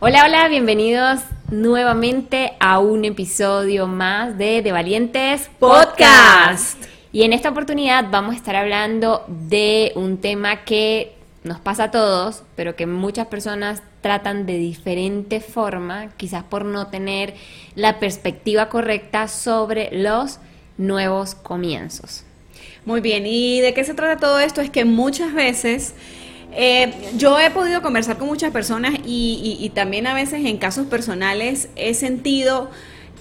Hola, hola, bienvenidos nuevamente a un episodio más de De Valientes Podcast. Y en esta oportunidad vamos a estar hablando de un tema que nos pasa a todos, pero que muchas personas tratan de diferente forma, quizás por no tener la perspectiva correcta sobre los nuevos comienzos. Muy bien, ¿y de qué se trata todo esto? Es que muchas veces eh, yo he podido conversar con muchas personas y, también a veces en casos personales he sentido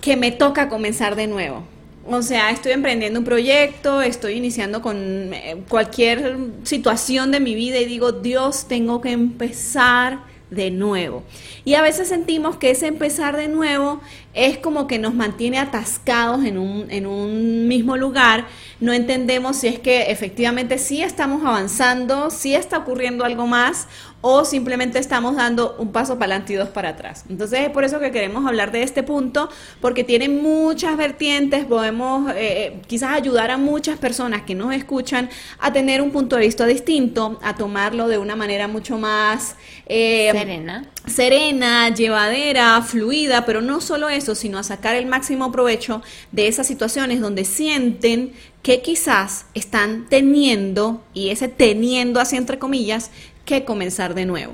que me toca comenzar de nuevo. O sea, estoy emprendiendo un proyecto, estoy iniciando con eh, cualquier situación de mi vida y digo, Dios, tengo que empezar de nuevo. Y a veces sentimos que ese empezar de nuevo es como que nos mantiene atascados en un, en un mismo lugar. No entendemos si es que efectivamente sí estamos avanzando, si está ocurriendo algo más o simplemente estamos dando un paso para adelante y dos para atrás. Entonces es por eso que queremos hablar de este punto, porque tiene muchas vertientes, podemos eh, eh, quizás ayudar a muchas personas que nos escuchan a tener un punto de vista distinto, a tomarlo de una manera mucho más eh, serena. serena, llevadera, fluida, pero no solo eso, sino a sacar el máximo provecho de esas situaciones donde sienten que quizás están teniendo, y ese teniendo así entre comillas, que comenzar de nuevo.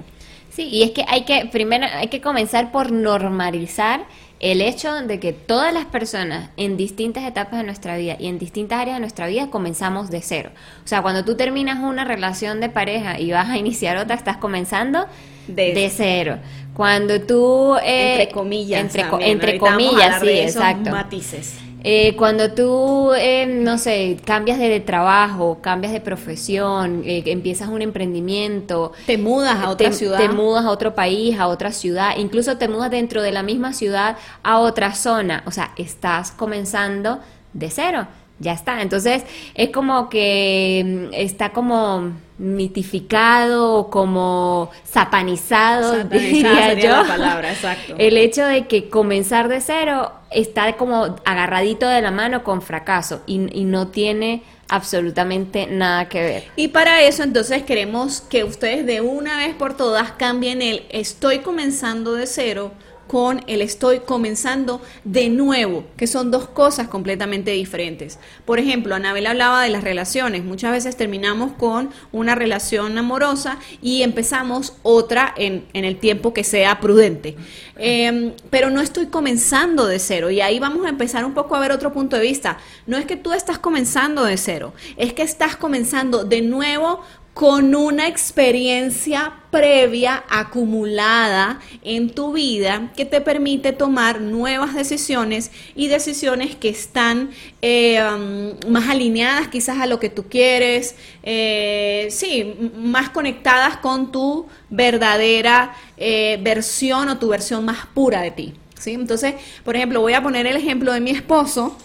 Sí, y es que hay que, primero hay que comenzar por normalizar el hecho de que todas las personas en distintas etapas de nuestra vida y en distintas áreas de nuestra vida comenzamos de cero. O sea, cuando tú terminas una relación de pareja y vas a iniciar otra, estás comenzando de, cero. Cuando tú... Eh, entre comillas. Entre, entre comillas, sí, exacto. Matices. Eh, cuando tú, eh, no sé, cambias de, trabajo, cambias de profesión, eh, empiezas un emprendimiento. Te mudas a otra ciudad. Te mudas a otro país, a otra ciudad, incluso te mudas dentro de la misma ciudad a otra zona. O sea, estás comenzando de cero ya está. Entonces es como que mm, está como mitificado, como sapanizado, diría yo. La palabra, exacto. El hecho de que comenzar de cero está como agarradito de la mano con fracaso y, y no tiene absolutamente nada que ver. Y para eso entonces queremos que ustedes de una vez por todas cambien el estoy comenzando de cero con el estoy comenzando de nuevo, que son dos cosas completamente diferentes. Por ejemplo, Anabel hablaba de las relaciones. Muchas veces terminamos con una relación amorosa y empezamos otra en, el tiempo que sea prudente. Em, pero no estoy comenzando de cero y ahí vamos a empezar un poco a ver otro punto de vista. No es que tú estás comenzando de cero, es que estás comenzando de nuevo con una experiencia previa acumulada en tu vida que te permite tomar nuevas decisiones y decisiones que están eh, um, más alineadas quizás a lo que tú quieres, eh, sí, más conectadas con tu verdadera eh, versión o tu versión más pura de ti. ¿sí? Entonces, por ejemplo, voy a poner el ejemplo de mi esposo.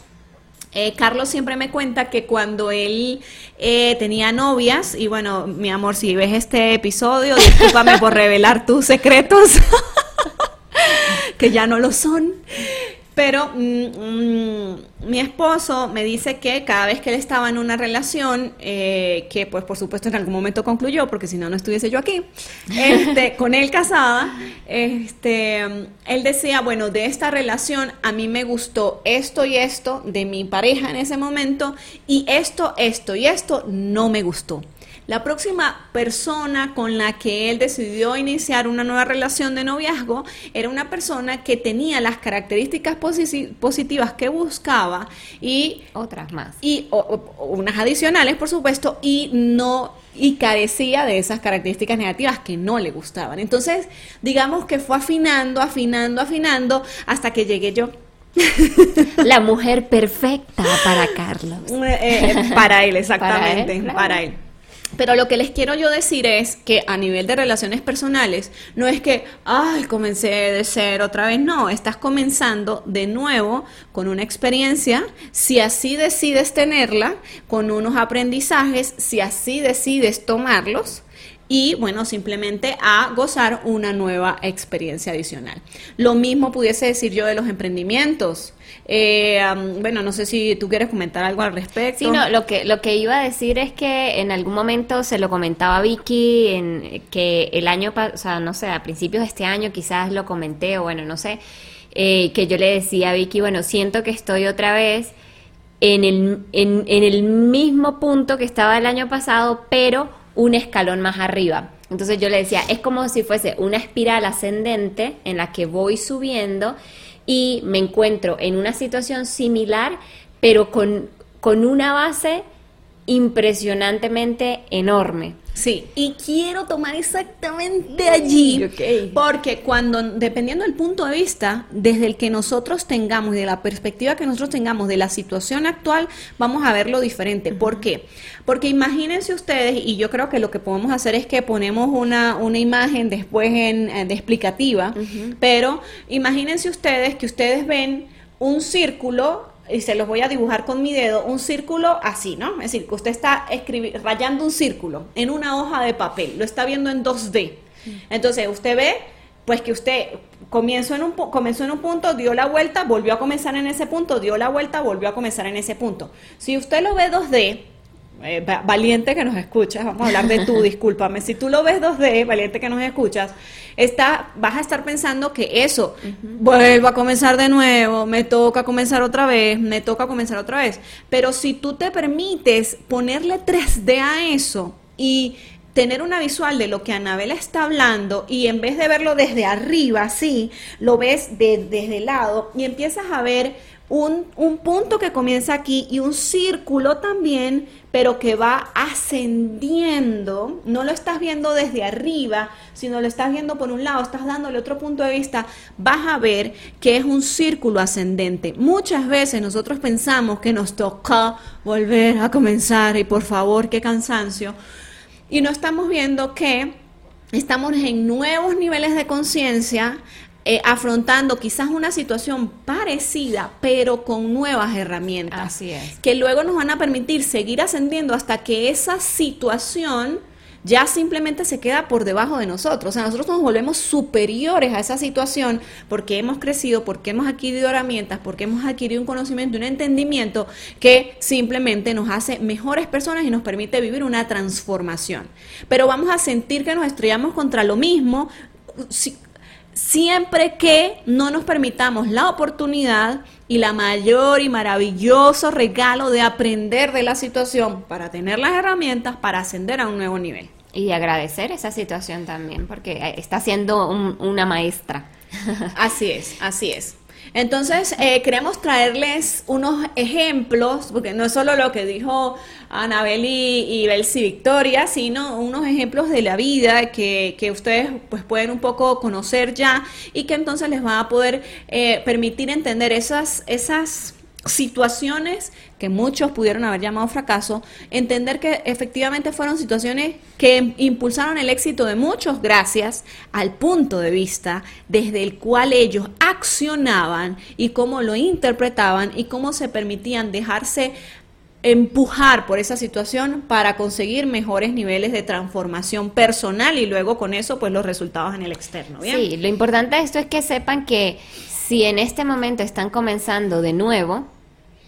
Eh, Carlos siempre me cuenta que cuando él eh, tenía novias, y bueno, mi amor, si ves este episodio, discúlpame por revelar tus secretos, que ya no lo son. Pero mm, mm, mi esposo me dice que cada vez que él estaba en una relación, eh, que pues por supuesto en algún momento concluyó, porque si no, no estuviese yo aquí, este, con él casada, este, él decía, bueno, de esta relación a mí me gustó esto y esto de mi pareja en ese momento, y esto, esto y esto no me gustó. La próxima persona con la que él decidió iniciar una nueva relación de noviazgo era una persona que tenía las características positivas que buscaba y otras más. Y unas adicionales, por supuesto, y no y carecía de esas características negativas que no le gustaban. Entonces, digamos que fue afinando, afinando, afinando hasta que llegué yo. La mujer perfecta para Carlos. Eh, eh, para él, exactamente, para él. Pero lo que les quiero yo decir es que a nivel de relaciones personales, no es que, ay, comencé de cero otra vez, no, estás comenzando de nuevo con una experiencia, si así decides tenerla, con unos aprendizajes, si así decides tomarlos, y bueno, simplemente a gozar una nueva experiencia adicional. Lo mismo pudiese decir yo de los emprendimientos. Eh, bueno, no sé si tú quieres comentar algo al respecto. Sí, no, lo que, lo que iba a decir es que en algún momento se lo comentaba Vicky, en, que el año, o sea, no sé, a principios de este año quizás lo comenté, o bueno, no sé, eh, que yo le decía a Vicky, bueno, siento que estoy otra vez en el, en, en el mismo punto que estaba el año pasado, pero un escalón más arriba. Entonces yo le decía, es como si fuese una espiral ascendente en la que voy subiendo y me encuentro en una situación similar, pero con, con una base impresionantemente enorme. Sí, y quiero tomar exactamente allí, porque cuando, dependiendo del punto de vista, desde el que nosotros tengamos, de la perspectiva que nosotros tengamos de la situación actual, vamos a verlo diferente. ¿Por qué? Porque imagínense ustedes, y yo creo que lo que podemos hacer es que ponemos una, una imagen después en, de explicativa, pero imagínense ustedes que ustedes ven un círculo y se los voy a dibujar con mi dedo, un círculo así, ¿no? Es decir, que usted está rayando un círculo en una hoja de papel, lo está viendo en 2D. Entonces, usted ve, pues que usted comenzó en, un, comenzó en un punto, dio la vuelta, volvió a comenzar en ese punto, dio la vuelta, volvió a comenzar en ese punto. Si usted lo ve 2D, eh, valiente que nos escuchas, vamos a hablar de tú, discúlpame, si tú lo ves 2D, valiente que nos escuchas, está, vas a estar pensando que eso, vuelvo a comenzar de nuevo, me toca comenzar otra vez, me toca comenzar otra vez, pero si tú te permites ponerle 3D a eso y tener una visual de lo que Anabela está hablando y en vez de verlo desde arriba, así, lo ves desde el lado y empiezas a ver un, un, punto que comienza aquí y un círculo también, pero que va ascendiendo. No lo estás viendo desde arriba, sino lo estás viendo por un lado, estás dándole otro punto de vista, vas a ver que es un círculo ascendente. Muchas veces nosotros pensamos que nos toca volver a comenzar y por favor, qué cansancio. Y no estamos viendo que estamos en nuevos niveles de conciencia, eh, afrontando quizás una situación parecida, pero con nuevas herramientas. Así es. Que luego nos van a permitir seguir ascendiendo hasta que esa situación ya simplemente se queda por debajo de nosotros. O sea, nosotros nos volvemos superiores a esa situación porque hemos crecido, porque hemos adquirido herramientas, porque hemos adquirido un conocimiento, un entendimiento que simplemente nos hace mejores personas y nos permite vivir una transformación. Pero vamos a sentir que nos estrellamos contra lo mismo siempre que no nos permitamos la oportunidad y la mayor y maravilloso regalo de aprender de la situación para tener las herramientas para ascender a un nuevo nivel. Y agradecer esa situación también, porque eh, está siendo una maestra. Así es, así es. Entonces, eh, queremos traerles unos ejemplos, porque no es solo lo que dijo Anabel y, y Belsi Victoria, sino unos ejemplos de la vida que, que, ustedes pues, pueden un poco conocer ya y que entonces les va a poder eh, permitir entender esas, esas situaciones que muchos pudieron haber llamado fracaso, entender que efectivamente fueron situaciones que impulsaron el éxito de muchos gracias al punto de vista desde el cual ellos accionaban y cómo lo interpretaban y cómo se permitían dejarse empujar por esa situación para conseguir mejores niveles de transformación personal y luego con eso pues los resultados en el externo. Sí, lo importante de esto es que sepan que si en este momento están comenzando de nuevo,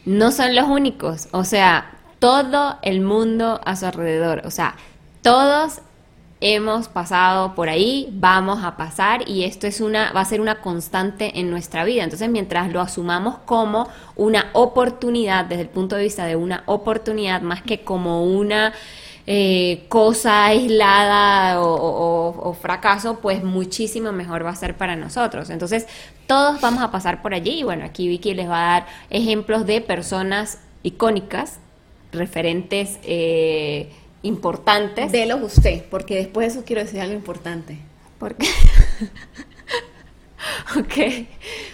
no son los únicos, o sea, todo el mundo a su alrededor, o sea, todos hemos pasado por ahí, vamos a pasar y esto es una va a ser una constante en nuestra vida. Entonces, mientras lo asumamos como una oportunidad desde el punto de vista de una oportunidad más que como una eh, cosa aislada o, fracaso, pues muchísimo mejor va a ser para nosotros. Entonces, todos vamos a pasar por allí y bueno, aquí Vicky les va a dar ejemplos de personas icónicas, referentes eh, importantes. Delos usted, porque después de eso quiero decir algo importante. ¿Por qué? ok.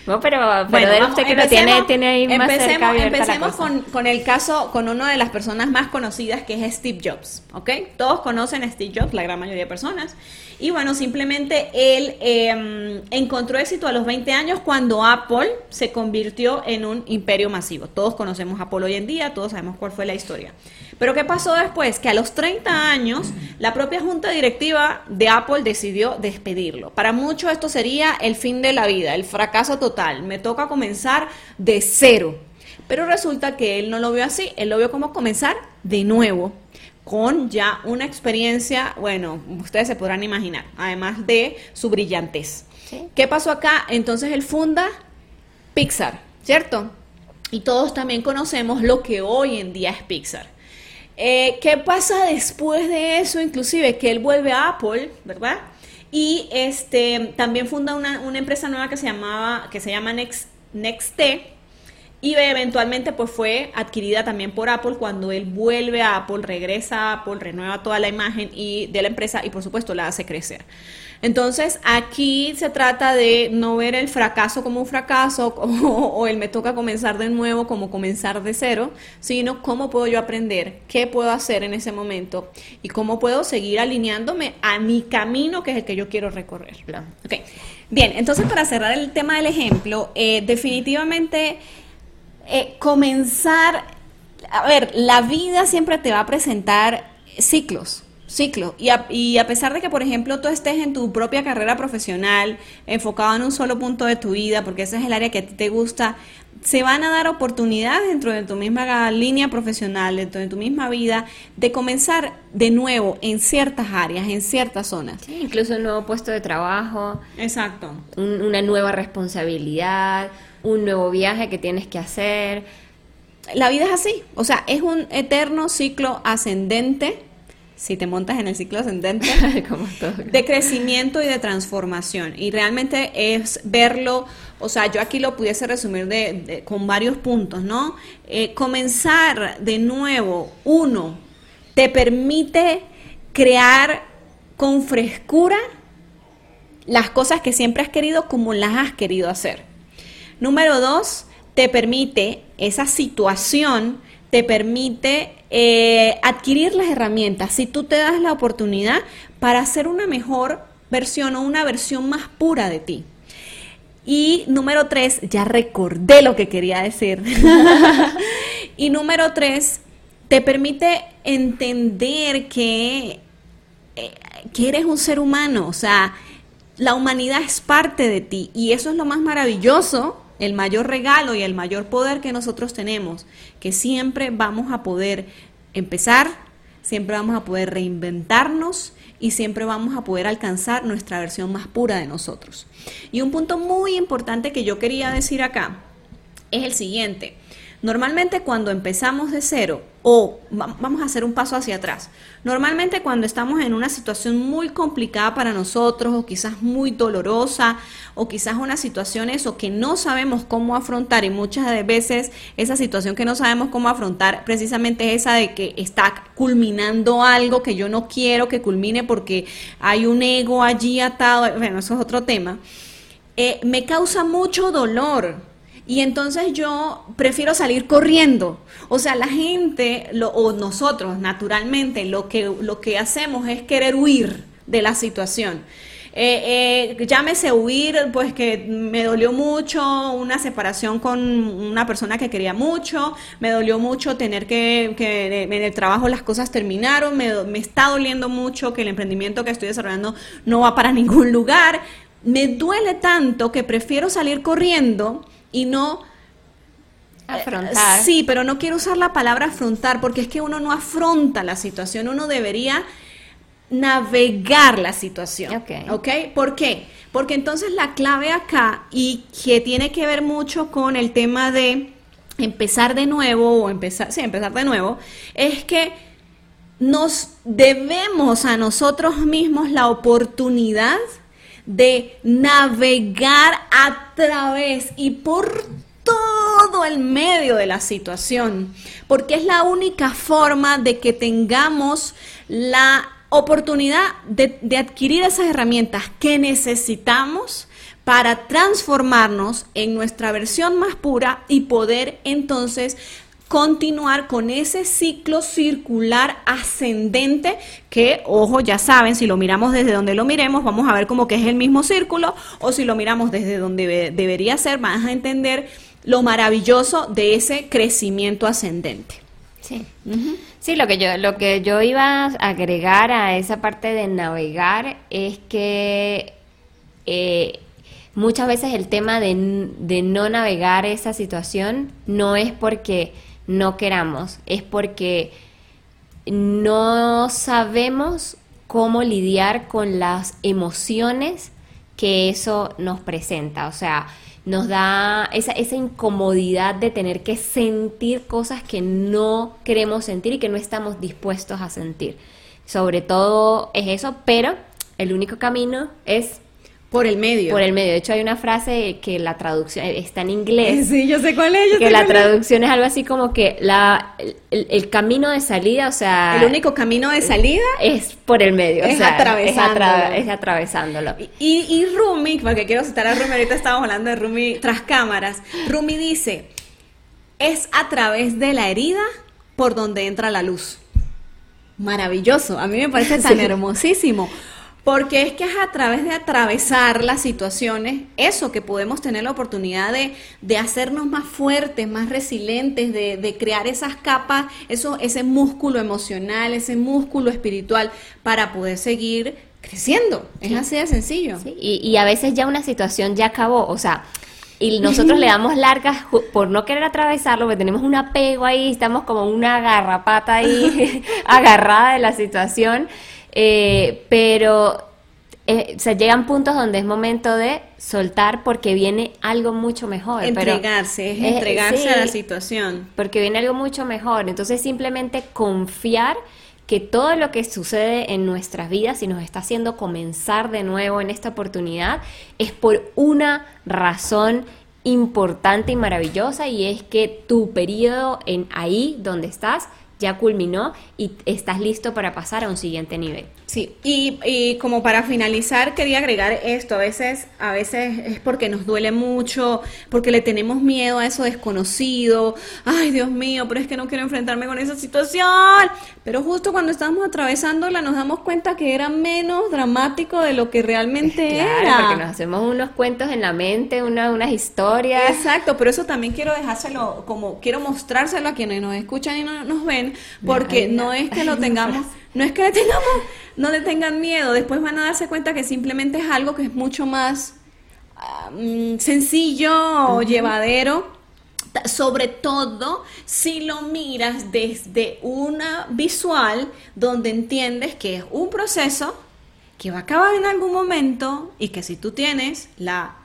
No, pero, pero usted que lo tiene, tiene ahí más empecemos, empecemos con, con, el caso, con una de las personas más conocidas que es Steve Jobs, ¿ok? Todos conocen a Steve Jobs, la gran mayoría de personas. Y bueno, simplemente él em, encontró éxito a los 20 años cuando Apple se convirtió en un imperio masivo. Todos conocemos Apple hoy en día, todos sabemos cuál fue la historia. Pero ¿qué pasó después? Que a los 30 años la propia junta directiva de Apple decidió despedirlo. Para muchos esto sería el fin de la vida, el fracaso total. Me toca comenzar de cero. Pero resulta que él no lo vio así, él lo vio como comenzar de nuevo con ya una experiencia, bueno, ustedes se podrán imaginar, además de su brillantez. ¿Qué pasó acá? Entonces él funda Pixar, ¿cierto? Y todos también conocemos lo que hoy en día es Pixar. Eh, ¿Qué pasa después de eso? Inclusive que él vuelve a Apple, ¿verdad? Y este también funda una, una empresa nueva que se llamaba, que se llama Next, Nexte, y eventualmente pues fue adquirida también por Apple cuando él vuelve a Apple, regresa a Apple, renueva toda la imagen y de la empresa y por supuesto la hace crecer. Entonces aquí se trata de no ver el fracaso como un fracaso o, el me toca comenzar de nuevo como comenzar de cero, sino cómo puedo yo aprender, qué puedo hacer en ese momento y cómo puedo seguir alineándome a mi camino que es el que yo quiero recorrer. Okay. Bien, entonces para cerrar el tema del ejemplo, eh, definitivamente eh, comenzar, a ver, la vida siempre te va a presentar ciclos, ciclos. Y a, y a pesar de que, por ejemplo, tú estés en tu propia carrera profesional, enfocado en un solo punto de tu vida, porque ese es el área que a ti te gusta, se van a dar oportunidades dentro de tu misma línea profesional, dentro de tu misma vida, de comenzar de nuevo en ciertas áreas, en ciertas zonas. incluso un nuevo puesto de trabajo. Exacto. una nueva responsabilidad, un nuevo viaje que tienes que hacer. La vida es así, o sea, es un eterno ciclo ascendente, si te montas en el ciclo ascendente, de crecimiento y de transformación. Y realmente es verlo, o sea, yo aquí lo pudiese resumir de, con varios puntos, ¿no? Eh, comenzar de nuevo, uno, te permite crear con frescura las cosas que siempre has querido como las has querido hacer. Número dos, te permite, esa situación te permite eh, adquirir las herramientas. Si tú te das la oportunidad para hacer una mejor versión o una versión más pura de ti. Y número tres, ya recordé lo que quería decir. y número tres, te permite entender que, eh, que eres un ser humano, o sea, la humanidad es parte de ti y eso es lo más maravilloso el mayor regalo y el mayor poder que nosotros tenemos, que siempre vamos a poder empezar, siempre vamos a poder reinventarnos y siempre vamos a poder alcanzar nuestra versión más pura de nosotros. Y un punto muy importante que yo quería decir acá es el siguiente. Normalmente cuando empezamos de cero o vamos a hacer un paso hacia atrás, normalmente cuando estamos en una situación muy complicada para nosotros o quizás muy dolorosa o quizás una situación eso que no sabemos cómo afrontar y muchas veces esa situación que no sabemos cómo afrontar precisamente es esa de que está culminando algo que yo no quiero que culmine porque hay un ego allí atado, bueno, eso es otro tema, eh, me causa mucho dolor y entonces yo prefiero salir corriendo. O sea, la gente, lo, o nosotros naturalmente, lo que, lo que hacemos es querer huir de la situación. Eh, eh, llámese huir, pues que me dolió mucho una separación con una persona que quería mucho, me dolió mucho tener que, que en el trabajo las cosas terminaron, me, me está doliendo mucho que el emprendimiento que estoy desarrollando no va para ningún lugar. Me duele tanto que prefiero salir corriendo y no afrontar. sí, pero no quiero usar la palabra afrontar porque es que uno no afronta la situación, uno debería navegar la situación. Ok. ¿Ok? ¿Por qué? Porque entonces la clave acá y que tiene que ver mucho con el tema de empezar de nuevo o empezar, sí, empezar de nuevo, es que nos debemos a nosotros mismos la oportunidad de navegar a través y por todo el medio de la situación, porque es la única forma de que tengamos la oportunidad de, adquirir esas herramientas que necesitamos para transformarnos en nuestra versión más pura y poder entonces continuar con ese ciclo circular ascendente que, ojo, ya saben, si lo miramos desde donde lo miremos, vamos a ver como que es el mismo círculo, o si lo miramos desde donde debería ser, vas a entender lo maravilloso de ese crecimiento ascendente. Sí. Sí, lo que yo lo que yo iba a agregar a esa parte de navegar es que eh, muchas veces el tema de, de no navegar esa situación no es porque no queramos, es porque no sabemos cómo lidiar con las emociones que eso nos presenta. O sea, nos da esa, esa incomodidad de tener que sentir cosas que no queremos sentir y que no estamos dispuestos a sentir. Sobre todo es eso, pero el único camino es por el medio. Por el medio. De hecho, hay una frase que la traducción está en inglés. Sí, yo sé cuál es. que la traducción es. algo así como que la, el, camino de salida, o sea. El único camino de salida es por el medio. Es atravesándolo. Es, atravesándolo. Y, y Rumi, porque quiero citar a Rumi, ahorita estábamos hablando de Rumi tras cámaras. Rumi dice: es a través de la herida por donde entra la luz. Maravilloso. A mí me parece tan hermosísimo. Porque es que es a través de atravesar las situaciones, eso que podemos tener la oportunidad de, de hacernos más fuertes, más resilientes, de, de, crear esas capas, eso, ese músculo emocional, ese músculo espiritual, para poder seguir creciendo. Es así de sencillo. Y, y a veces ya una situación ya acabó, o sea, y nosotros le damos largas por no querer atravesarlo, porque tenemos un apego ahí, estamos como una garrapata ahí agarrada de la situación eh, pero eh, se llegan puntos donde es momento de soltar porque viene algo mucho mejor. Entregarse, es entregarse a la situación. Porque viene algo mucho mejor. Entonces simplemente confiar que todo lo que sucede en nuestras vidas y nos está haciendo comenzar de nuevo en esta oportunidad es por una razón importante y maravillosa y es que tu periodo en ahí donde estás ya culminó y estás listo para pasar a un siguiente nivel. Sí, y, y, como para finalizar quería agregar esto, a veces, a veces es porque nos duele mucho, porque le tenemos miedo a eso desconocido, ay Dios mío, pero es que no quiero enfrentarme con esa situación, pero justo cuando estamos atravesándola nos damos cuenta que era menos dramático de lo que realmente claro, era. porque nos hacemos unos cuentos en la mente, una, unas historias. Exacto, pero eso también quiero dejárselo, como quiero mostrárselo a quienes nos escuchan y no, nos ven, porque no es que lo tengamos, no es que le tengamos, no le tengan miedo, después van a darse cuenta que simplemente es algo que es mucho más um, sencillo o llevadero. Sobre todo si lo miras desde una visual donde entiendes que es un proceso que va a acabar en algún momento y que si tú tienes la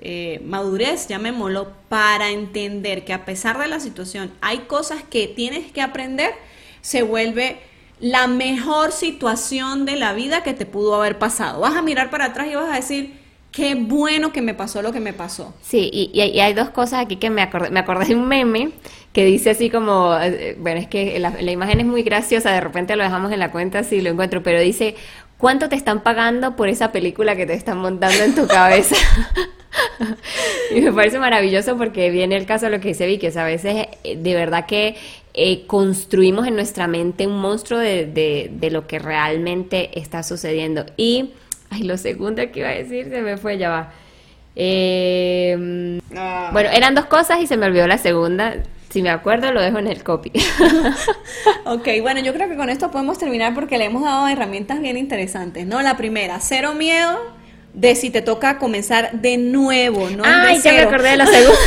eh, madurez, llamémoslo, para entender que a pesar de la situación hay cosas que tienes que aprender, se vuelve la mejor situación de la vida que te pudo haber pasado. Vas a mirar para atrás y vas a decir, qué bueno que me pasó lo que me pasó. Sí, y, hay dos cosas aquí que me acordé, me acordé de un meme que dice así como, eh, bueno, es que la, la, imagen es muy graciosa, de repente lo dejamos en la cuenta si lo encuentro, pero dice, ¿cuánto te están pagando por esa película que te están montando en tu cabeza? y me parece maravilloso porque viene el caso de lo que dice Vicky, o sea, a veces eh, de verdad que eh, construimos en nuestra mente un monstruo de, de, lo que realmente está sucediendo. Y, ay, lo segundo que iba a decir se me fue, ya va. Eh, ah. Bueno, eran dos cosas y se me olvidó la segunda. Si me acuerdo, lo dejo en el copy. ok, bueno, yo creo que con esto podemos terminar porque le hemos dado herramientas bien interesantes, ¿no? La primera, cero miedo de si te toca comenzar de nuevo, ¿no? Ay, ya me acordé de lo segundo.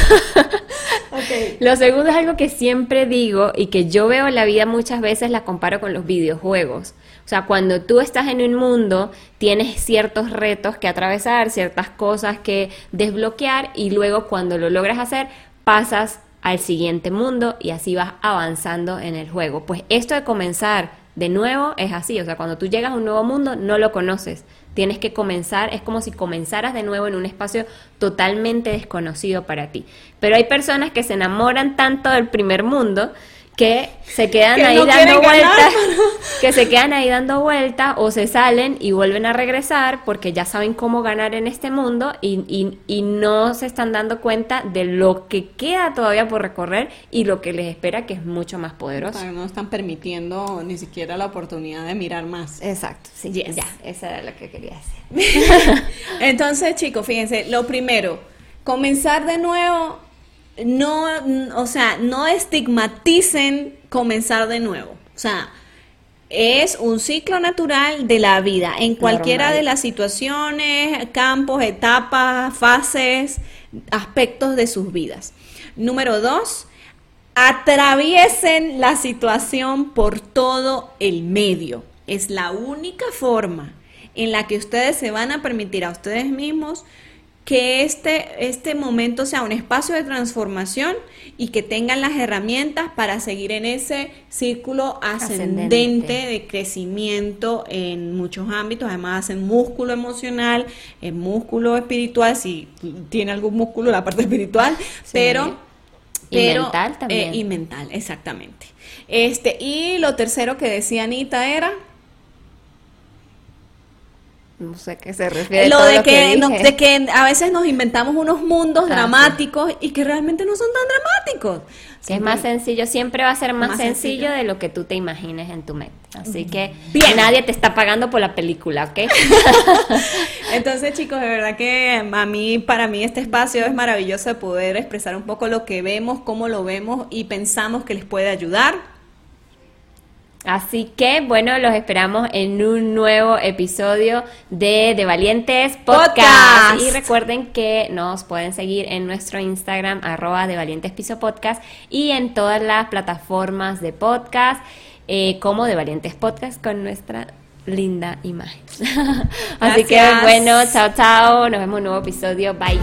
Lo segundo es algo que siempre digo y que yo veo en la vida muchas veces la comparo con los videojuegos. O sea, cuando tú estás en un mundo, tienes ciertos retos que atravesar, ciertas cosas que desbloquear y luego cuando lo logras hacer, pasas al siguiente mundo y así vas avanzando en el juego. Pues esto de comenzar de nuevo es así, o sea, cuando tú llegas a un nuevo mundo no lo conoces, tienes que comenzar, es como si comenzaras de nuevo en un espacio totalmente desconocido para ti. Pero hay personas que se enamoran tanto del primer mundo que se quedan Que ahí no dando vueltas, que se quedan ahí dando vueltas o se salen y vuelven a regresar porque ya saben cómo ganar en este mundo y, y, y no se están dando cuenta de lo que queda todavía por recorrer y lo que les espera que es mucho más poderoso. No están permitiendo ni siquiera la oportunidad de mirar más. Exacto, sí, Yes. ya, esa era lo que quería decir. Entonces, chicos, fíjense, lo primero, comenzar de nuevo, no, o sea, no estigmaticen comenzar de nuevo. O sea, es un ciclo natural de la vida, en cualquiera Normal. de las situaciones, campos, etapas, fases, aspectos de sus vidas. Número dos, atraviesen la situación por todo el medio. Es la única forma en la que ustedes se van a permitir a ustedes mismos que este, este momento sea un espacio de transformación y que tengan las herramientas para seguir en ese círculo ascendente, Ascendente. de crecimiento en muchos ámbitos, además en músculo emocional, en músculo espiritual, si tiene algún músculo la parte espiritual, pero Y pero, mental también. eh, y mental, exactamente. Este, y lo tercero que decía Anita era No sé a qué se refiere. lo todo de lo que, no- dije. de que a veces nos inventamos unos mundos Ah, dramáticos y que realmente no son tan dramáticos. Que es más sencillo, siempre va a ser más, Más sencillo, sencillo. de lo que tú te imagines en tu mente. Así que Bien. nadie te está pagando por la película, ¿ok? Entonces, chicos, de verdad que a mí, para mí, este espacio es maravilloso de poder expresar un poco lo que vemos, cómo lo vemos y pensamos que les puede ayudar. Así que, bueno, los esperamos en un nuevo episodio de De Valientes Podcast. Podcast. Y recuerden que nos pueden seguir en nuestro Instagram, arroba de Valientes Piso Podcast, y en todas las plataformas de podcast, eh, como De Valientes Podcast, con nuestra linda imagen. Así que, bueno, chao, chao. Nos vemos en un nuevo episodio. Bye.